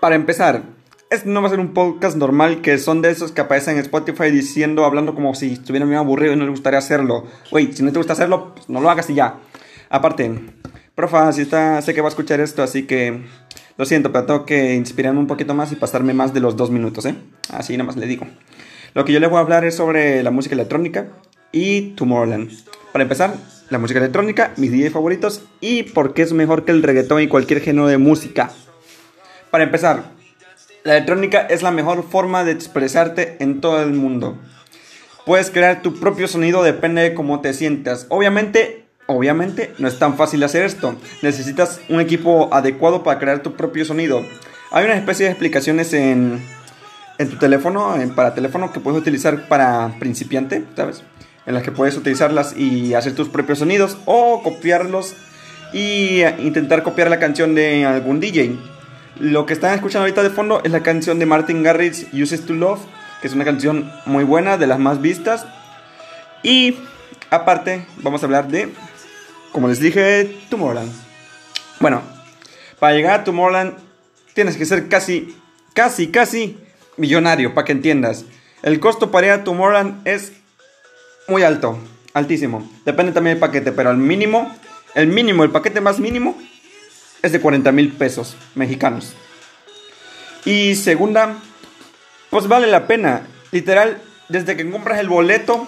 Para empezar, este no va a ser un podcast normal que son de esos que aparecen en Spotify diciendo, hablando como si estuvieran bien aburrido y no les gustaría hacerlo. Güey, si no te gusta hacerlo, pues no lo hagas y ya. Aparte, profa, si está, sé que va a escuchar esto, así que lo siento, pero tengo que inspirarme un poquito más y pasarme más de los dos minutos, ¿eh? Así nada más le digo. Lo que yo les voy a hablar es sobre la música electrónica y Tomorrowland. Para empezar, la música electrónica, mis DJs favoritos y por qué es mejor que el reggaetón y cualquier género de música. Para empezar, la electrónica es la mejor forma de expresarte en todo el mundo. Puedes crear tu propio sonido, depende de cómo te sientas. Obviamente, obviamente no es tan fácil hacer esto. Necesitas un equipo adecuado para crear tu propio sonido. Hay una especie de explicaciones en, en tu teléfono, para teléfono que puedes utilizar para principiante, ¿sabes? En las que puedes utilizarlas y hacer tus propios sonidos o copiarlos y intentar copiar la canción de algún DJ. Lo que están escuchando ahorita de fondo es la canción de Martin Garrix, Uses to Love, que es una canción muy buena, de las más vistas. Y aparte, vamos a hablar de, como les dije, Tomorrowland. Bueno, para llegar a Tomorrowland tienes que ser casi, casi, casi millonario, para que entiendas. El costo para ir a Tomorrowland es muy alto, altísimo. Depende también del paquete, pero al mínimo, el mínimo, el paquete más mínimo es de 40 mil pesos mexicanos. Y segunda, pues vale la pena. Literal, desde que compras el boleto,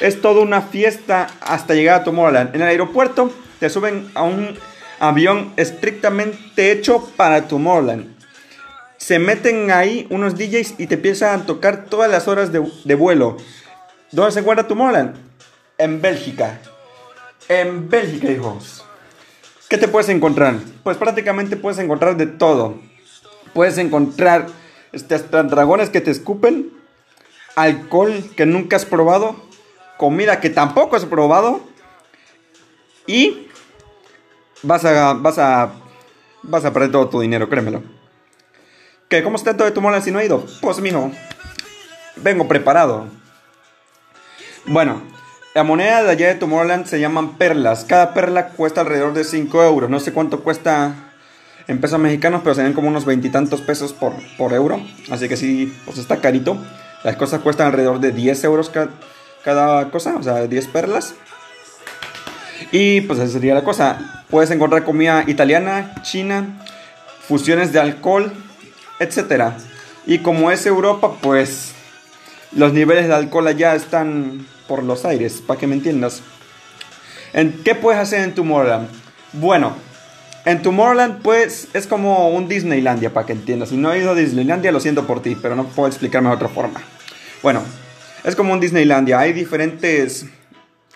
es toda una fiesta hasta llegar a Tomorrowland. En el aeropuerto te suben a un avión estrictamente hecho para Tomorrowland. Se meten ahí unos DJs y te empiezan a tocar todas las horas de, vuelo. ¿Dónde se encuentra Tomorrowland? En Bélgica. En Bélgica, hijos. ¿Qué te puedes encontrar? Pues prácticamente puedes encontrar de todo. Puedes encontrar este, dragones que te escupen, alcohol que nunca has probado, comida que tampoco has probado y vas a vas a vas a perder todo tu dinero, créemelo. ¿Qué? ¿Cómo está todo de tu mola si no ha ido? Pues mijo, vengo preparado. Bueno, la moneda de allá de Tomorrowland se llaman perlas. Cada perla cuesta alrededor de 5 euros. No sé cuánto cuesta en pesos mexicanos, pero se ven como unos veintitantos pesos por, por euro. Así que sí, pues está carito. Las cosas cuestan alrededor de 10 euros cada cosa, o sea, 10 perlas. Y pues esa sería la cosa. Puedes encontrar comida italiana, china, fusiones de alcohol, etc. Y como es Europa, pues los niveles de alcohol allá están por los aires, para que me entiendas. ¿En ¿Qué puedes hacer en Tomorrowland? Bueno, en Tomorrowland pues es como un Disneylandia, para que entiendas. Si no he ido a Disneylandia, lo siento por ti, pero no puedo explicarme de otra forma. Bueno, es como un Disneylandia. Hay diferentes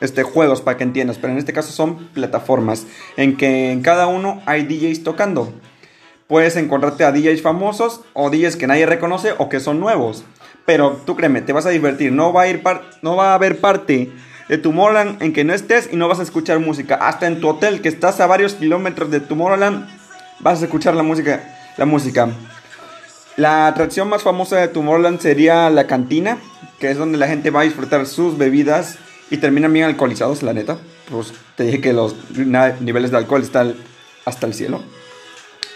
este, juegos para que entiendas, pero en este caso son plataformas en que en cada uno hay DJs tocando. Puedes encontrarte a DJs famosos o DJs que nadie reconoce o que son nuevos. Pero tú créeme, te vas a divertir. No va a, ir no va a haber parte de Tomorrowland en que no estés y no vas a escuchar música. Hasta en tu hotel, que estás a varios kilómetros de Tomorrowland, vas a escuchar la música. La música. La atracción más famosa de Tomorrowland sería la cantina, que es donde la gente va a disfrutar sus bebidas y terminan bien alcoholizados, la neta. Pues te dije que los niveles de alcohol están hasta el cielo.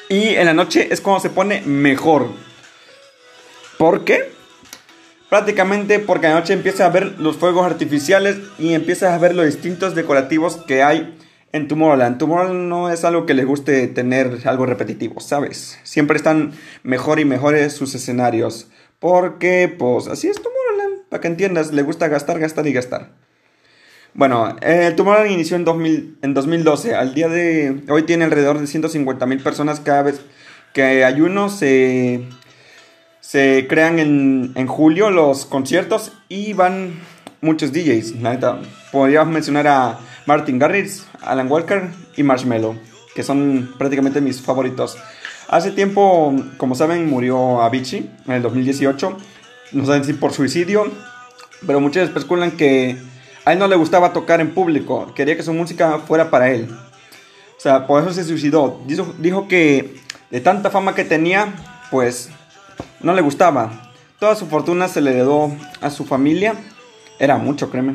Y en la noche es cuando se pone mejor. ¿Por qué? Prácticamente porque anoche empiezas a ver los fuegos artificiales y empiezas a ver los distintos decorativos que hay en Tomorrowland. Tomorrowland no es algo que les guste tener algo repetitivo, ¿sabes? Siempre están mejor y mejores sus escenarios. Porque, pues, así es Tomorrowland. Para que entiendas, le gusta gastar, gastar y gastar. Bueno, el Tomorrowland inició en, 2000, en 2012. Al día de hoy tiene alrededor de 150 mil personas cada vez que hay uno. Se se crean en, julio los conciertos y van muchos DJs. La neta, podríamos mencionar a Martin Garrix, Alan Walker y Marshmello, que son prácticamente mis favoritos. Hace tiempo, como saben, murió Avicii en el 2018. No saben si por suicidio, pero muchos especulan que a él no le gustaba tocar en público, quería que su música fuera para él. O sea, por eso se suicidó. Dijo, dijo que de tanta fama que tenía, pues no le gustaba. Toda su fortuna se le heredó a su familia. Era mucho, créeme.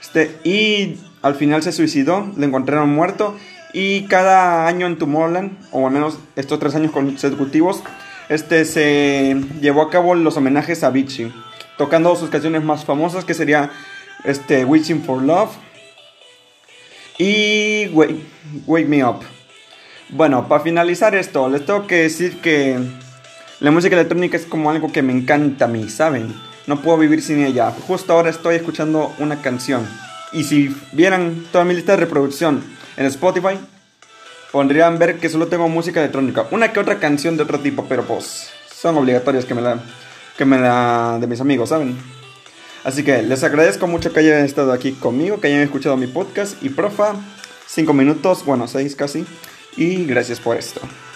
Este, y al final se suicidó, le encontraron muerto. Y cada año en Tomorrowland, o al menos estos tres años consecutivos, este se llevó a cabo los homenajes a Vichy, tocando sus canciones más famosas que sería este Wishing for Love y Wake, Me Up. Bueno, para finalizar esto, les tengo que decir que la música electrónica es como algo que me encanta a mí, ¿saben? No puedo vivir sin ella. Justo ahora estoy escuchando una canción. Y si vieran toda mi lista de reproducción en Spotify, podrían ver que solo tengo música electrónica. Una que otra canción de otro tipo, pero pues son obligatorias que me la, que me la de mis amigos, ¿saben? Así que les agradezco mucho que hayan estado aquí conmigo, que hayan escuchado mi podcast y profa, 5 minutos, bueno, 6 casi, y gracias por esto.